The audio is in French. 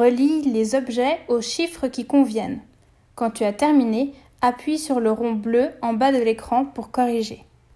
Relie les objets aux chiffres qui conviennent. Quand tu as terminé, appuie sur le rond bleu en bas de l'écran pour corriger.